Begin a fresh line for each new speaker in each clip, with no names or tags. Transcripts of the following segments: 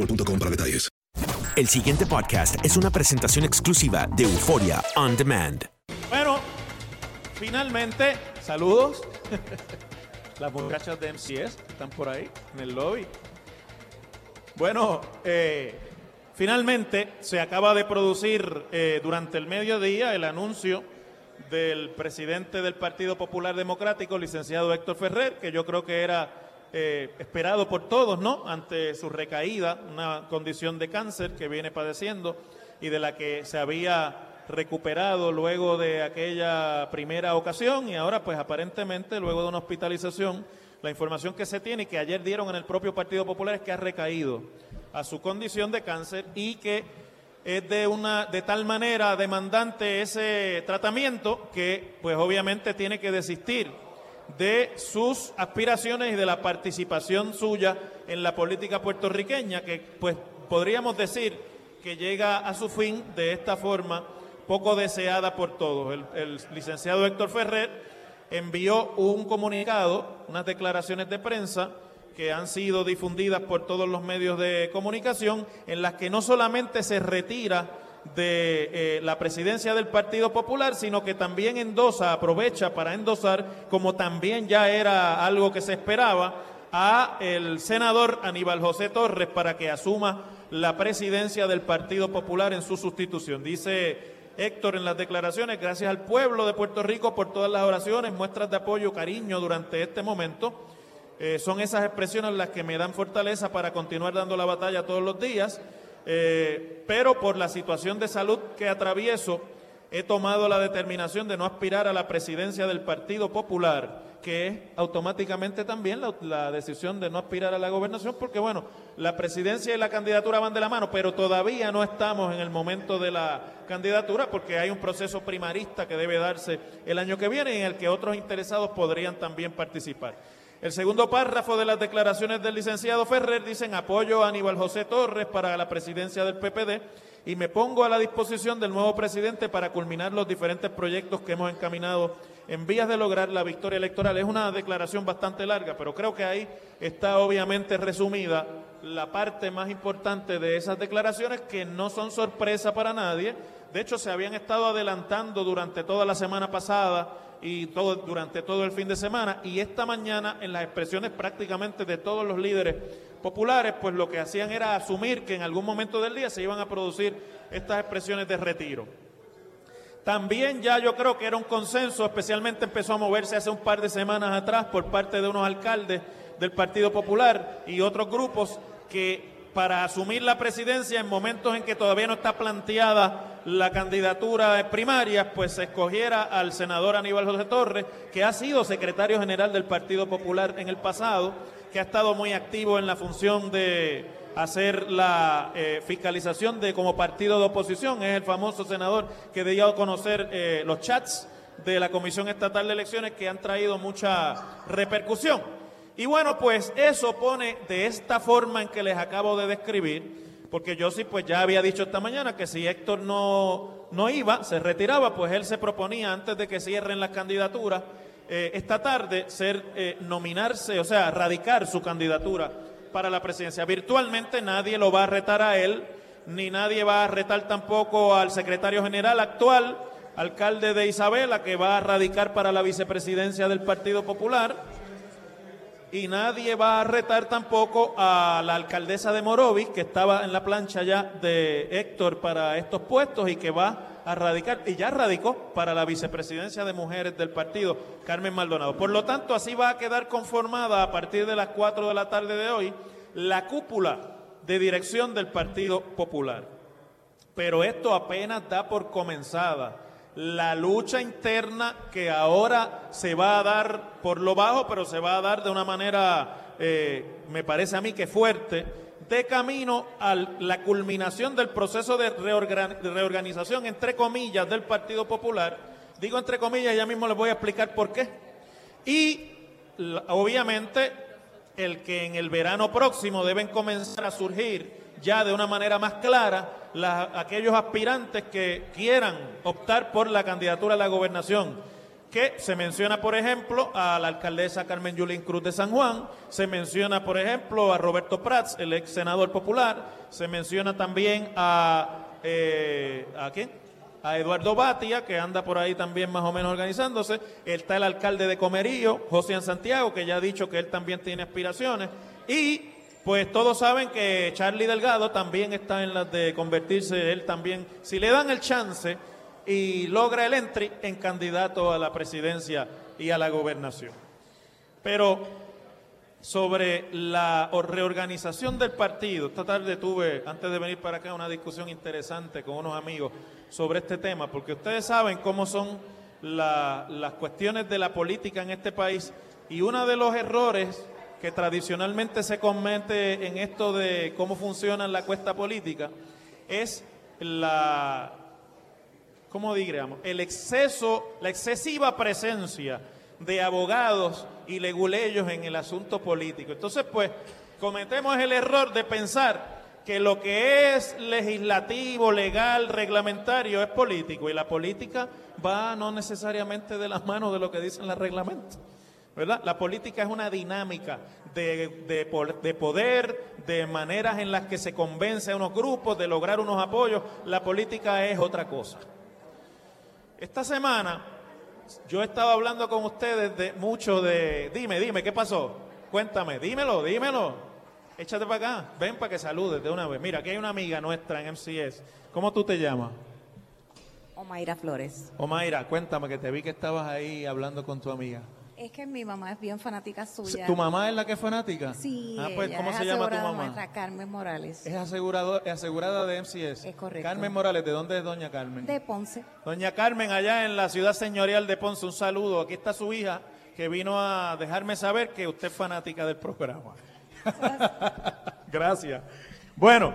boostmobile.com para detalles.
El siguiente podcast es una presentación exclusiva de Euforia On Demand.
Bueno, finalmente, saludos. Las muchachas de MCS que están por ahí en el lobby. Bueno, eh, finalmente se acaba de producir eh, durante el mediodía el anuncio del presidente del Partido Popular Democrático, licenciado Héctor Ferrer, que yo creo que era eh, esperado por todos, ¿no? Ante su recaída, una condición de cáncer que viene padeciendo y de la que se había recuperado luego de aquella primera ocasión y ahora pues aparentemente luego de una hospitalización, la información que se tiene y que ayer dieron en el propio Partido Popular es que ha recaído a su condición de cáncer y que es de una de tal manera demandante ese tratamiento que pues obviamente tiene que desistir de sus aspiraciones y de la participación suya en la política puertorriqueña, que pues podríamos decir que llega a su fin de esta forma poco deseada por todos. El, el licenciado Héctor Ferrer envió un comunicado, unas declaraciones de prensa que han sido difundidas por todos los medios de comunicación, en las que no solamente se retira de eh, la presidencia del Partido Popular, sino que también endosa, aprovecha para endosar, como también ya era algo que se esperaba, a el senador Aníbal José Torres para que asuma la presidencia del Partido Popular en su sustitución. Dice Héctor en las declaraciones, gracias al pueblo de Puerto Rico por todas las oraciones, muestras de apoyo, cariño durante este momento. Eh, son esas expresiones las que me dan fortaleza para continuar dando la batalla todos los días. Eh, pero por la situación de salud que atravieso, he tomado la determinación de no aspirar a la presidencia del Partido Popular, que es automáticamente también la, la, decisión de no aspirar a la gobernación, porque bueno, la presidencia y la candidatura van de la mano, pero todavía no estamos en el momento de la candidatura, porque hay un proceso primarista que debe darse el año que viene en el que otros interesados podrían también participar. El segundo párrafo de las declaraciones del licenciado Ferrer dicen apoyo a Aníbal José Torres para la presidencia del PPD y me pongo a la disposición del nuevo presidente para culminar los diferentes proyectos que hemos encaminado en vías de lograr la victoria electoral. Es una declaración bastante larga, pero creo que ahí está obviamente resumida la parte más importante de esas declaraciones que no son sorpresa para nadie. De hecho, se habían estado adelantando durante toda la semana pasada y todo, durante todo el fin de semana. Y esta mañana, en las expresiones prácticamente de todos los líderes populares, pues lo que hacían era asumir que en algún momento del día se iban a producir estas expresiones de retiro. También ya yo creo que era un consenso, especialmente empezó a moverse hace un par de semanas atrás por parte de unos alcaldes del Partido Popular y otros grupos que para asumir la presidencia en momentos en que todavía no está planteada la candidatura de primarias, pues se escogiera al senador Aníbal José Torres, que ha sido secretario general del Partido Popular en el pasado, que ha estado muy activo en la función de hacer la eh, fiscalización de como partido de oposición. Es el famoso senador que dio a conocer eh, los chats de la Comisión Estatal de Elecciones que han traído mucha repercusión. Y bueno, pues eso pone de esta forma en que les acabo de describir, porque yo sí pues ya había dicho esta mañana que si Héctor no, no iba, se retiraba, pues él se proponía antes de que cierren las candidaturas, eh, esta tarde ser eh, nominarse, o sea, radicar su candidatura para la presidencia. Virtualmente nadie lo va a retar a él, ni nadie va a retar tampoco al secretario general actual, alcalde de Isabela, que va a radicar para la vicepresidencia del Partido Popular y nadie va a retar tampoco a la alcaldesa de Morovis, que estaba en la plancha ya de Héctor para estos puestos y que va a radicar, y ya radicó para la vicepresidencia de mujeres del partido, Carmen Maldonado. Por lo tanto, así va a quedar conformada a partir de las 4 de la tarde de hoy la cúpula de dirección del Partido Popular. Pero esto apenas da por comenzada la lucha interna que ahora se va a dar por lo bajo, pero se va a dar de una manera, eh, me parece a mí que fuerte, de camino a la culminación del proceso de, reorganización, entre comillas, del Partido Popular. Digo entre comillas, ya mismo les voy a explicar por qué. Y obviamente el que en el verano próximo deben comenzar a surgir ya de una manera más clara aquellos aspirantes que quieran optar por la candidatura a la gobernación. Que se menciona, por ejemplo, a la alcaldesa Carmen Yulín Cruz de San Juan, se menciona, por ejemplo, a Roberto Prats, el ex senador popular, se menciona también a, eh, ¿a quién? a Eduardo Batia, que anda por ahí también más o menos organizándose. Está el alcalde de Comerío, José Santiago, que ya ha dicho que él también tiene aspiraciones. Y pues todos saben que Charlie Delgado también está en las de convertirse, él también, si le dan el chance y logra el entry en candidato a la presidencia y a la gobernación. Pero sobre la reorganización del partido, esta tarde tuve, antes de venir para acá, una discusión interesante con unos amigos sobre este tema, porque ustedes saben cómo son las cuestiones de la política en este país y uno de los errores que tradicionalmente se comete en esto de cómo funciona la cuesta política es la, ¿cómo diríamos? El exceso, la excesiva presencia de abogados y leguleyos en el asunto político. Entonces, pues, cometemos el error de pensar que lo que es legislativo, legal, reglamentario es político y la política va no necesariamente de las manos de lo que dicen los reglamentos. La política es una dinámica de, de, poder, de maneras en las que se convence a unos grupos, de lograr unos apoyos. La política es otra cosa. Esta semana yo he estado hablando con ustedes de mucho de... Dime, dime, ¿qué pasó? Cuéntame, dímelo, dímelo. Échate para acá, ven para que saludes de una vez. Mira, aquí hay una amiga nuestra en MCS. ¿Cómo tú te llamas?
Omaira Flores.
Omaira, cuéntame que te vi que estabas ahí hablando con tu amiga.
Es que mi mamá es bien fanática suya.
¿Tu mamá es la que es fanática?
Sí.
Ah, pues, ¿cómo se llama tu mamá?
Carmen Morales.
Es asegurado, asegurada de MCS.
Es correcto.
Carmen Morales, ¿de dónde es doña Carmen?
De Ponce.
Doña Carmen, allá en la ciudad señorial de Ponce, un saludo. Aquí está su hija que vino a dejarme saber que usted es fanática del programa. Gracias. Bueno,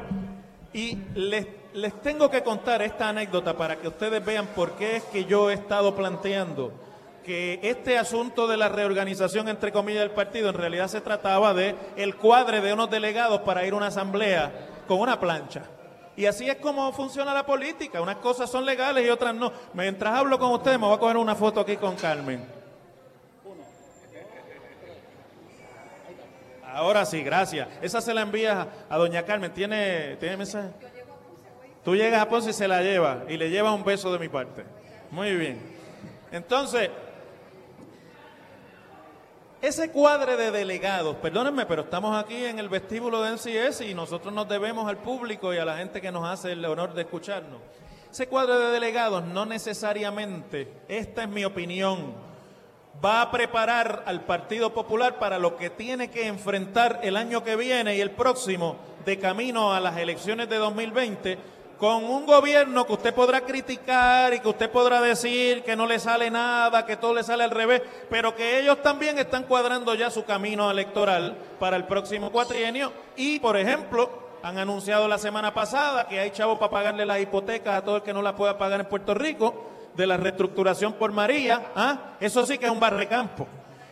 y les, les tengo que contar esta anécdota para que ustedes vean por qué es que yo he estado planteando que este asunto de la reorganización, entre comillas, del partido, en realidad se trataba de el cuadre de unos delegados para ir a una asamblea con una plancha. Y así es como funciona la política. Unas cosas son legales y otras no. Mientras hablo con ustedes, me voy a coger una foto aquí con Carmen. Ahora sí, gracias. Esa se la envía a doña Carmen. ¿Tiene, ¿tiene mensaje? Tú llegas a Ponce y se la lleva. Y le lleva un beso de mi parte. Muy bien. Entonces, ese cuadre de delegados, perdónenme, pero estamos aquí en el vestíbulo de NCS y nosotros nos debemos al público y a la gente que nos hace el honor de escucharnos. Ese cuadro de delegados no necesariamente, esta es mi opinión, va a preparar al Partido Popular para lo que tiene que enfrentar el año que viene y el próximo de camino a las elecciones de 2020 con un gobierno que usted podrá criticar y que usted podrá decir que no le sale nada, que todo le sale al revés, pero que ellos también están cuadrando ya su camino electoral para el próximo cuatrienio y, por ejemplo, han anunciado la semana pasada que hay chavos para pagarle las hipotecas a todo el que no la pueda pagar en Puerto Rico, de la reestructuración por María, ¿ah? eso sí que es un barrecampo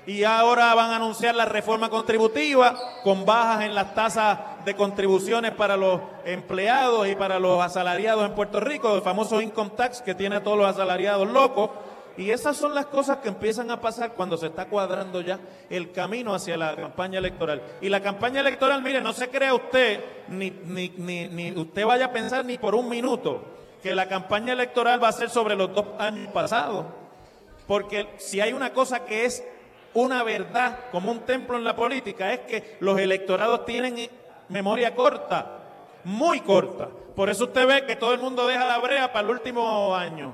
y ahora van a anunciar la reforma contributiva con bajas en las tasas de contribuciones para los empleados y para los asalariados en Puerto Rico, el famoso income tax que tiene a todos los asalariados locos. Y esas son las cosas que empiezan a pasar cuando se está cuadrando ya el camino hacia la campaña electoral. Y la campaña electoral, mire, no se crea usted, ni, ni, ni, ni usted vaya a pensar ni por un minuto que la campaña electoral va a ser sobre los dos años pasados. Porque si hay una cosa que es una verdad como un templo en la política es que los electorados tienen memoria corta, muy corta. Por eso usted ve que todo el mundo deja la brea para el último año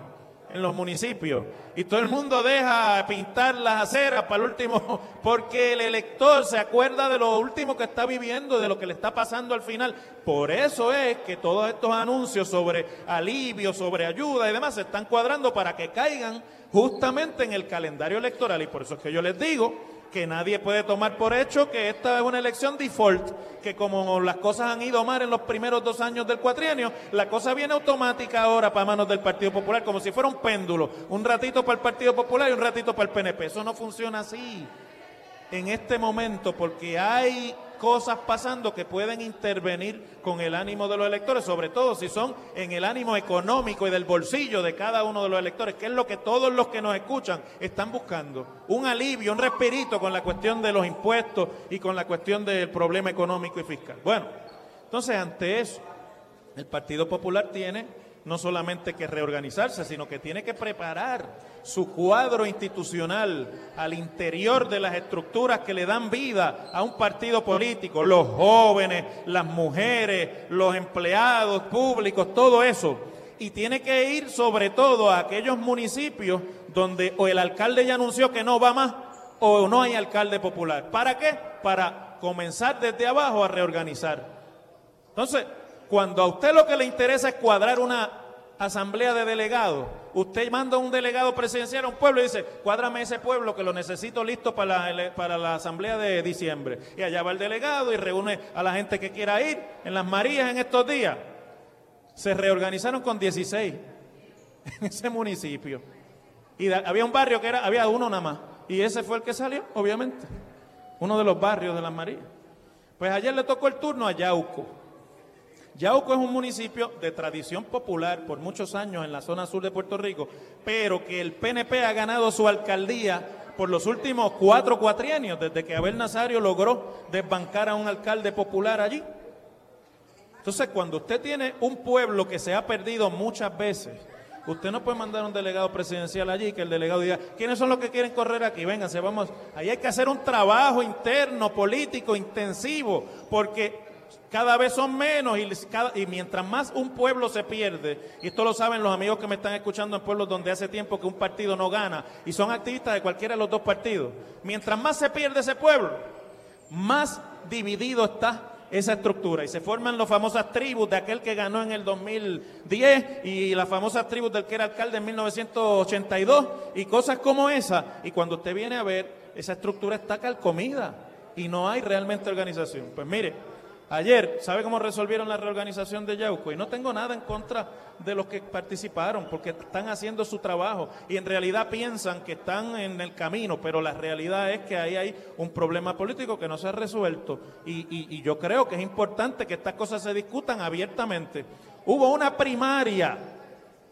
en los municipios y todo el mundo deja pintar las aceras para el último, porque el elector se acuerda de lo último que está viviendo, de lo que le está pasando al final. Por eso es que todos estos anuncios sobre alivio, sobre ayuda y demás se están cuadrando para que caigan justamente en el calendario electoral. Y por eso es que yo les digo que nadie puede tomar por hecho que esta es una elección default, que como las cosas han ido mal en los primeros dos años del cuatrienio, la cosa viene automática ahora para manos del Partido Popular, como si fuera un péndulo, un ratito para el Partido Popular y un ratito para el PNP. Eso no funciona así en este momento porque hay cosas pasando que pueden intervenir con el ánimo de los electores, sobre todo si son en el ánimo económico y del bolsillo de cada uno de los electores, que es lo que todos los que nos escuchan están buscando. Un alivio, un respirito con la cuestión de los impuestos y con la cuestión del problema económico y fiscal. Bueno, entonces ante eso, el Partido Popular tiene no solamente que reorganizarse, sino que tiene que preparar su cuadro institucional al interior de las estructuras que le dan vida a un partido político, los jóvenes, las mujeres, los empleados públicos, todo eso. Y tiene que ir sobre todo a aquellos municipios donde o el alcalde ya anunció que no va más o no hay alcalde popular. ¿Para qué? Para comenzar desde abajo a reorganizar. Entonces, cuando a usted lo que le interesa es cuadrar una asamblea de delegados, usted manda un delegado presidencial a un pueblo y dice, cuádrame ese pueblo que lo necesito listo para la, para la asamblea de diciembre. Y allá va el delegado y reúne a la gente que quiera ir en las Marías en estos días. Se reorganizaron con 16 en ese municipio. Y había un barrio que era, había uno nada más. Y ese fue el que salió, obviamente. Uno de los barrios de las Marías. Pues ayer le tocó el turno a Yauco. Yauco es un municipio de tradición popular por muchos años en la zona sur de Puerto Rico, pero que el PNP ha ganado su alcaldía por los últimos cuatro cuatrienios, desde que Abel Nazario logró desbancar a un alcalde popular allí. Entonces, cuando usted tiene un pueblo que se ha perdido muchas veces, usted no puede mandar un delegado presidencial allí que el delegado diga, ¿quiénes son los que quieren correr aquí? Vénganse, vamos. Ahí hay que hacer un trabajo interno, político, intensivo, porque cada vez son menos y, mientras más un pueblo se pierde, y esto lo saben los amigos que me están escuchando en pueblos donde hace tiempo que un partido no gana y son activistas de cualquiera de los dos partidos, mientras más se pierde ese pueblo, más dividido está esa estructura y se forman las famosas tribus de aquel que ganó en el 2010 y las famosas tribus del que era alcalde en 1982 y cosas como esa y cuando usted viene a ver esa estructura está calcomida y no hay realmente organización. Pues mire, Ayer, ¿sabe cómo resolvieron la reorganización de Yauco? Y no tengo nada en contra de los que participaron, porque están haciendo su trabajo y en realidad piensan que están en el camino, pero la realidad es que ahí hay un problema político que no se ha resuelto. Y, yo creo que es importante que estas cosas se discutan abiertamente. Hubo una primaria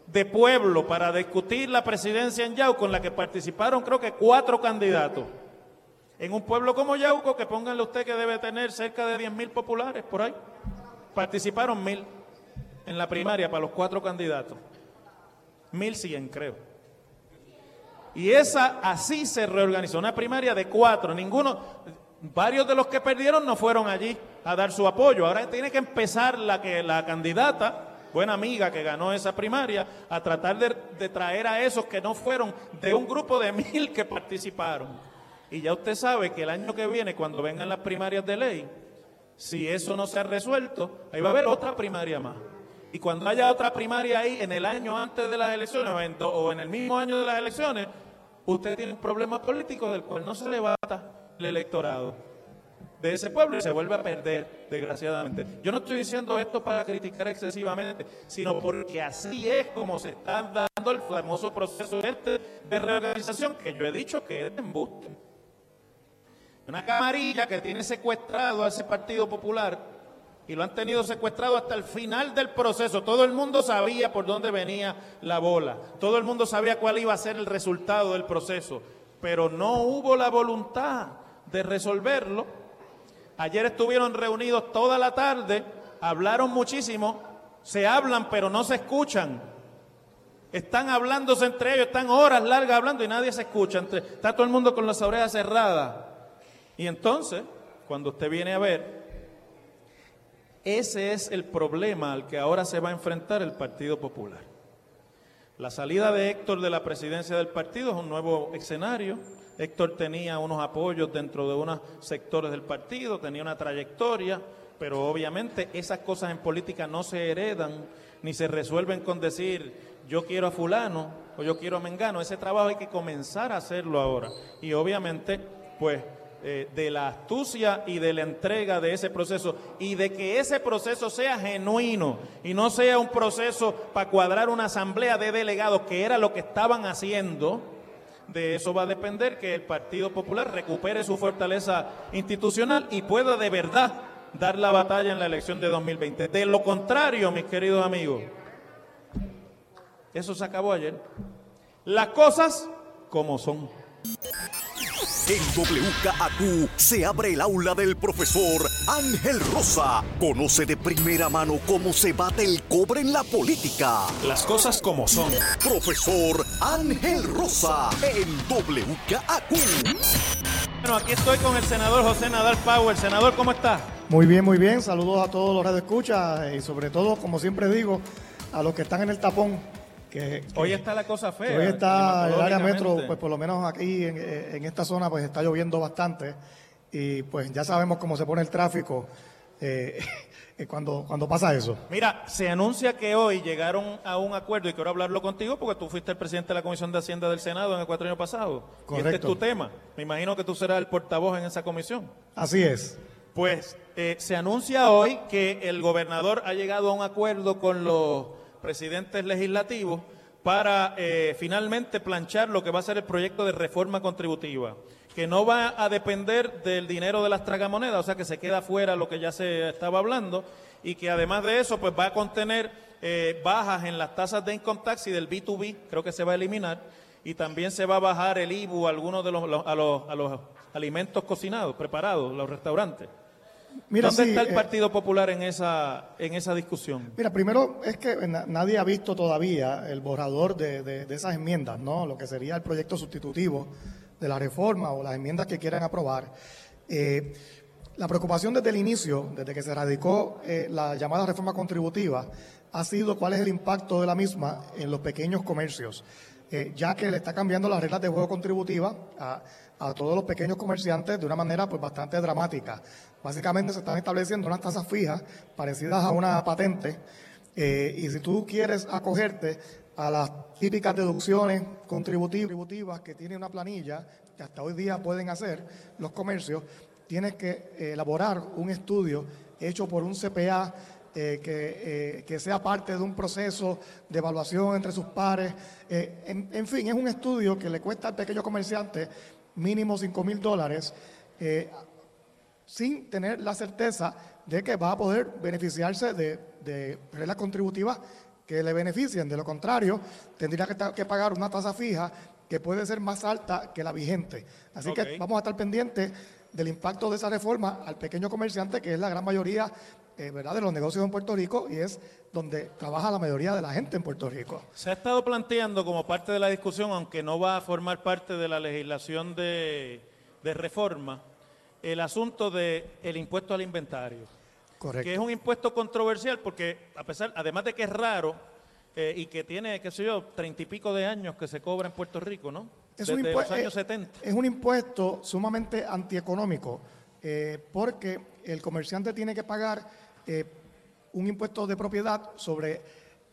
de pueblo para discutir la presidencia en Yauco en la que participaron creo que cuatro candidatos. En un pueblo como Yauco, que pónganle usted que debe tener cerca de 10 mil populares por ahí. Participaron mil en la primaria para los cuatro candidatos. Mil cien, creo. Y esa así se reorganizó, una primaria de cuatro. Ninguno, varios de los que perdieron no fueron allí a dar su apoyo. Ahora tiene que empezar la, que, la candidata buena amiga que ganó esa primaria, a tratar de, de traer a esos que no fueron de un grupo de mil que participaron. Y ya usted sabe que el año que viene, cuando vengan las primarias de ley, si eso no se ha resuelto, ahí va a haber otra primaria más. Y cuando haya otra primaria ahí en el año antes de las elecciones o en, el mismo año de las elecciones, usted tiene un problema político del cual no se levanta el electorado de ese pueblo y se vuelve a perder, desgraciadamente. Yo no estoy diciendo esto para criticar excesivamente, sino porque así es como se está dando el famoso proceso este de reorganización que yo he dicho que es de embuste. Una camarilla que tiene secuestrado a ese Partido Popular y lo han tenido secuestrado hasta el final del proceso. Todo el mundo sabía por dónde venía la bola. Todo el mundo sabía cuál iba a ser el resultado del proceso. Pero no hubo la voluntad de resolverlo. Ayer estuvieron reunidos toda la tarde, hablaron muchísimo, se hablan pero no se escuchan. Están hablándose entre ellos, están horas largas hablando y nadie se escucha. Está todo el mundo con las orejas cerradas. Y entonces, cuando usted viene a ver, ese es el problema al que ahora se va a enfrentar el Partido Popular. La salida de Héctor de la presidencia del partido es un nuevo escenario. Héctor tenía unos apoyos dentro de unos sectores del partido, tenía una trayectoria, pero obviamente esas cosas en política no se heredan ni se resuelven con decir yo quiero a fulano o yo quiero a Mengano. Ese trabajo hay que comenzar a hacerlo ahora. Y obviamente, pues eh, de la astucia y de la entrega de ese proceso y de que ese proceso sea genuino y no sea un proceso para cuadrar una asamblea de delegados, que era lo que estaban haciendo. De eso va a depender que el Partido Popular recupere su fortaleza institucional y pueda de verdad dar la batalla en la elección de 2020. De lo contrario, mis queridos amigos, eso se acabó ayer. Las cosas como son.
En WKAQ se abre el aula del profesor Ángel Rosa. Conoce de primera mano cómo se bate el cobre en la política.
Las cosas como son.
Profesor Ángel Rosa en WKAQ.
Bueno, aquí estoy con el senador José Nadal Power. Senador, ¿cómo está?
Muy bien, muy bien. Saludos a todos los radioescuchas y sobre todo, como siempre digo, a los que están en el tapón. Que, que-
Hoy está la cosa fea.
hoy está el área metro, pues por lo menos aquí en, en esta zona, pues está lloviendo bastante y pues ya sabemos cómo se pone el tráfico eh, cuando, cuando pasa eso.
Mira, se anuncia que hoy llegaron a un acuerdo y quiero hablarlo contigo porque tú fuiste el presidente de la Comisión de Hacienda del Senado en el cuatro año pasado. Y este es
Correcto.
tu tema. Me imagino que tú serás el portavoz en esa comisión.
Así es.
Pues eh, se anuncia hoy que el gobernador ha llegado a un acuerdo con los presidentes legislativos para eh, finalmente planchar lo que va a ser el proyecto de reforma contributiva, que no va a depender del dinero de las tragamonedas, o sea que se queda fuera lo que ya se estaba hablando, y que además de eso pues va a contener eh, bajas en las tasas de income tax y del B2B, creo que se va a eliminar, y también se va a bajar el IBU a algunos de los, a, los, a los alimentos cocinados, preparados, los restaurantes.
Mira,
¿Dónde
sí,
está el
eh,
Partido Popular en esa, en esa discusión?
Mira, primero es que na- nadie ha visto todavía el borrador de, de- de esas enmiendas, ¿no? Lo que sería el proyecto sustitutivo de la reforma o las enmiendas que quieran aprobar. Eh, la preocupación desde el inicio, desde que se radicó eh, la llamada reforma contributiva, ha sido cuál es el impacto de la misma en los pequeños comercios, eh, ya que le está cambiando las reglas de juego contributiva a, a todos los pequeños comerciantes de una manera pues bastante dramática. Básicamente se están estableciendo unas tasas fijas parecidas a una patente eh, y si tú quieres acogerte a las típicas deducciones contributivas que tiene una planilla, que hasta hoy día pueden hacer los comercios, tienes que eh, elaborar un estudio hecho por un CPA eh, que, sea parte de un proceso de evaluación entre sus pares. En fin, es un estudio que le cuesta al pequeño comerciante mínimo 5 mil dólares. eh, sin tener la certeza de que va a poder beneficiarse de, de reglas contributivas que le beneficien. De lo contrario, tendría que, que pagar una tasa fija que puede ser más alta que la vigente. Así que vamos a estar pendientes del impacto de esa reforma al pequeño comerciante, que es la gran mayoría eh, ¿verdad? de los negocios en Puerto Rico y es donde trabaja la mayoría de la gente en Puerto Rico.
Se ha estado planteando como parte de la discusión, aunque no va a formar parte de la legislación de, de reforma, el asunto del el impuesto al inventario.
Correcto.
que es un impuesto controversial porque a pesar, además de que es raro eh, y que tiene, qué sé yo, treinta y pico de años que se cobra en Puerto Rico, ¿no?
Es un,
Desde
impue-
los años
eh,
70.
es un impuesto sumamente antieconómico eh, porque el comerciante tiene que pagar eh, un impuesto de propiedad sobre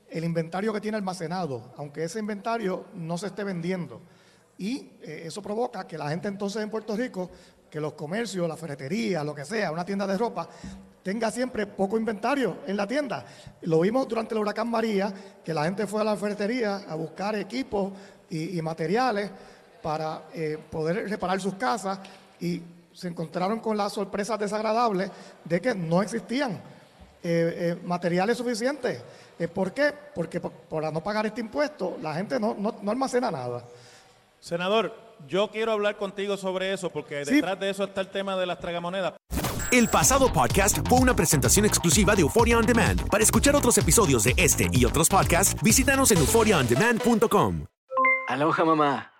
el inventario que tiene almacenado, aunque ese inventario no se esté vendiendo. Y eh, eso provoca que la gente entonces en Puerto Rico, que los comercios, la ferretería, lo que sea, una tienda de ropa, tenga siempre poco inventario en la tienda. Lo vimos durante el huracán María, que la gente fue a la ferretería a buscar equipos y, y materiales para eh, poder reparar sus casas y se encontraron con la sorpresa desagradable de que no existían eh, eh, materiales suficientes. Eh, ¿Por qué? Porque por, por no pagar este impuesto, la gente no, no- no almacena nada.
Senador, yo quiero hablar contigo sobre eso porque
Sí.
detrás de eso está el tema de las tragamonedas.
El pasado podcast fue una presentación exclusiva de Euphoria On Demand. Para escuchar otros episodios de este y otros podcasts, visítanos en euphoriaondemand.com.
Aloha mamá.